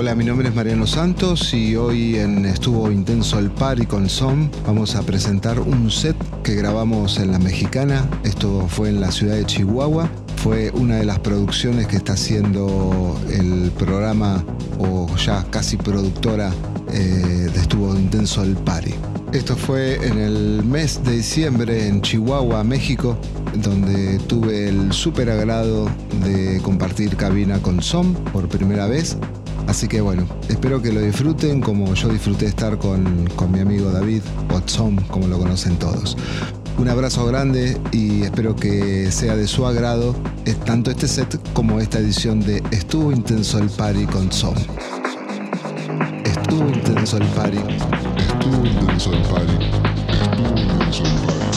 Hola, mi nombre es Mariano Santos y hoy en Estuvo Intenso el Party con Som vamos a presentar un set que grabamos en La Mexicana. Esto fue en la ciudad de Chihuahua. Fue una de las producciones que está haciendo el programa o ya casi productora eh, de Estuvo Intenso el Party. Esto fue en el mes de diciembre en Chihuahua, México, donde tuve el súper agrado de compartir cabina con Som por primera vez. Así que bueno, espero que lo disfruten como yo disfruté estar con, con mi amigo David, o como lo conocen todos. Un abrazo grande y espero que sea de su agrado tanto este set como esta edición de Estuvo Intenso el Party con Som. Estuvo intenso el party. Estuvo intenso el party. Estuvo intenso el party.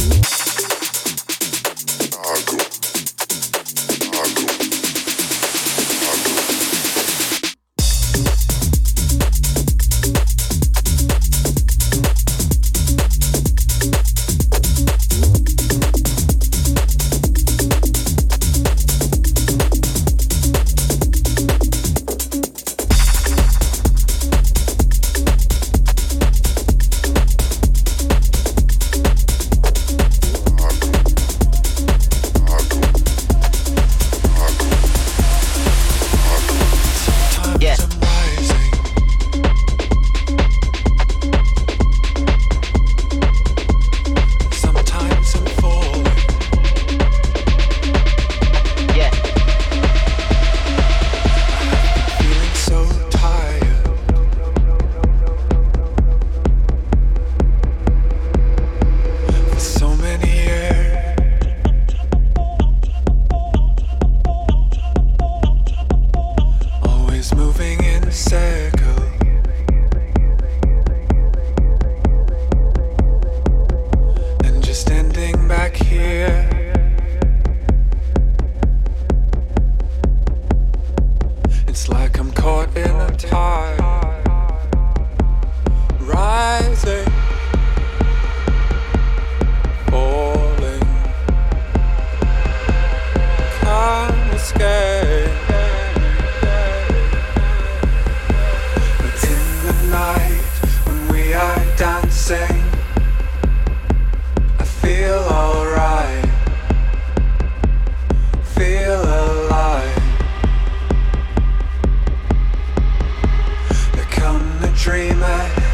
yeah.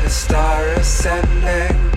star ascending.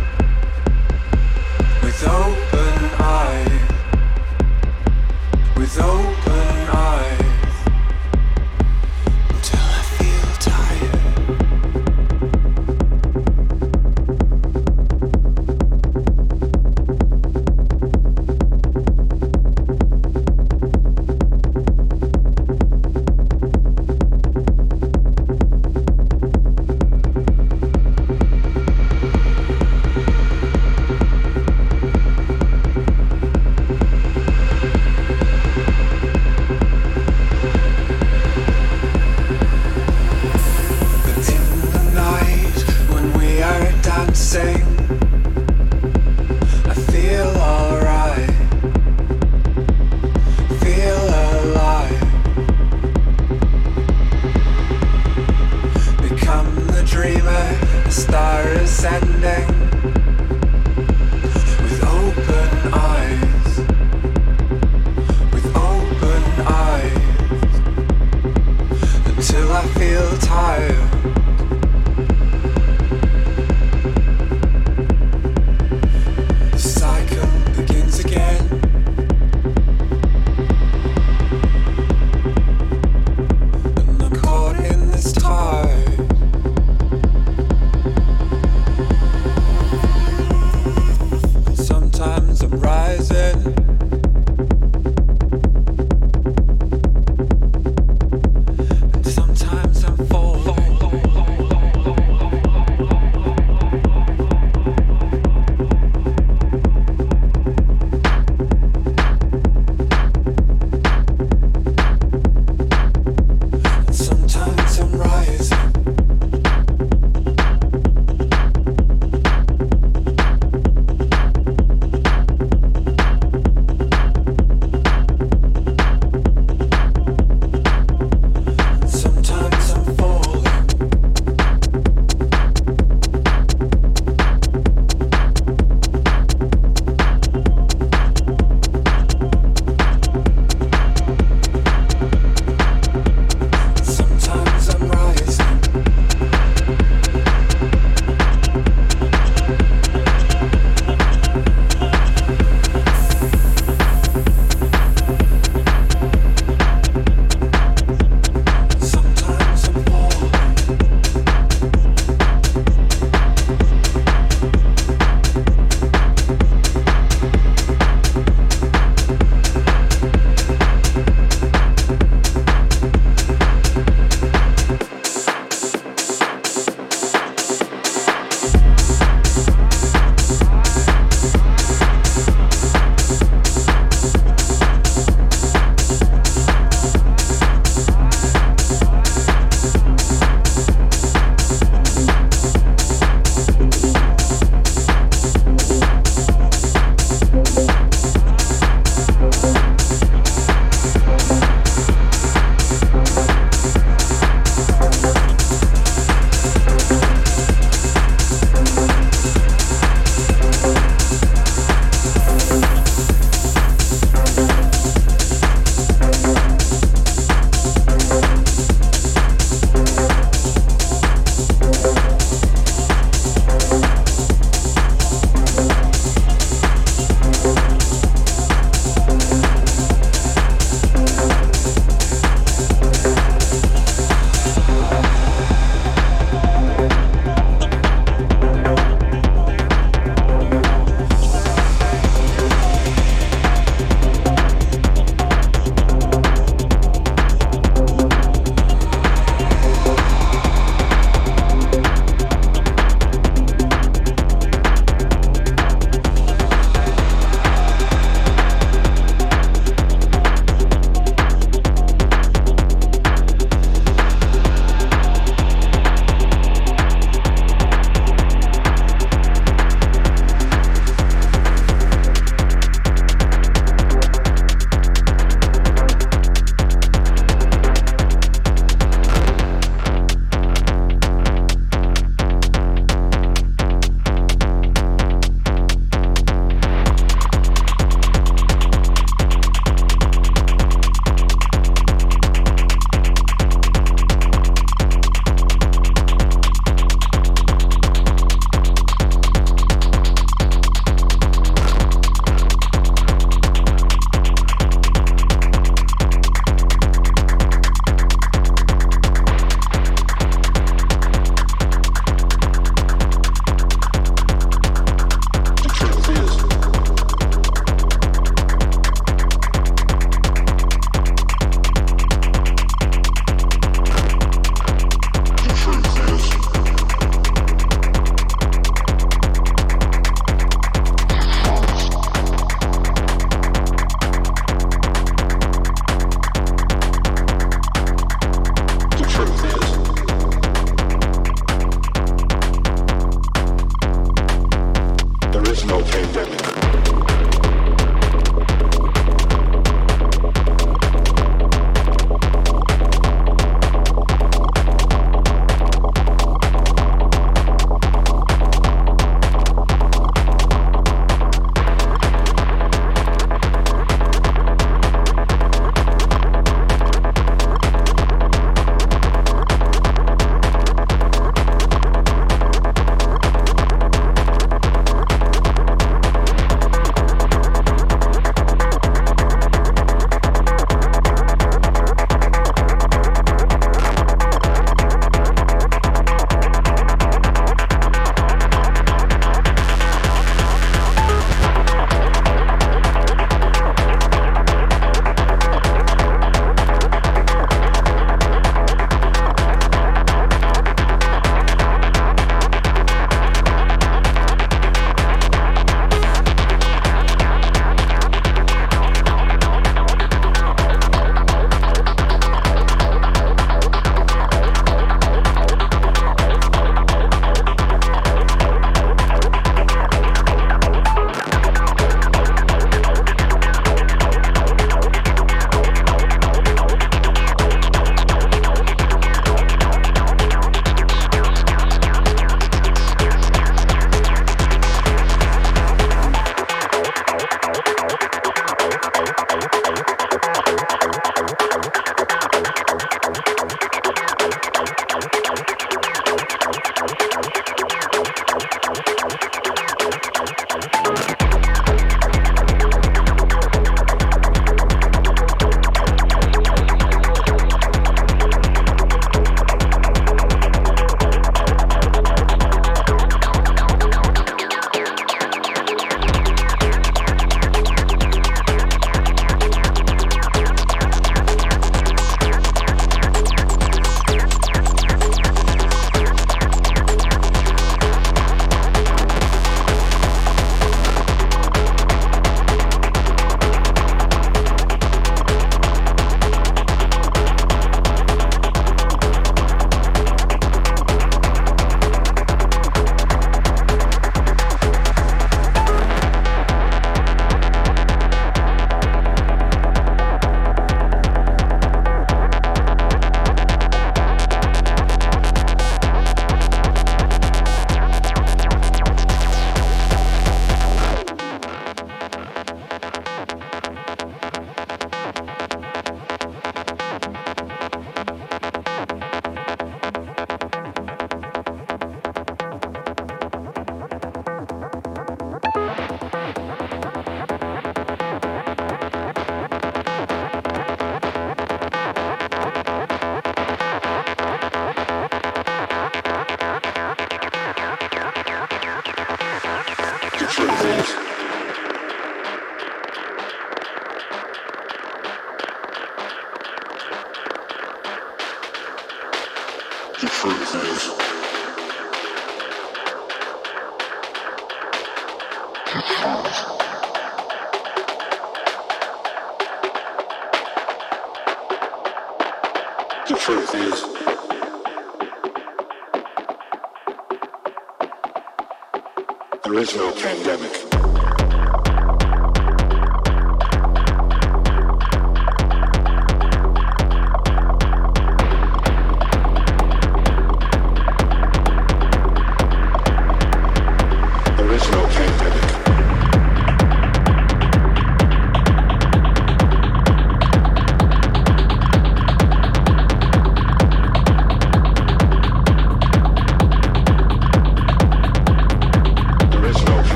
original pandemic.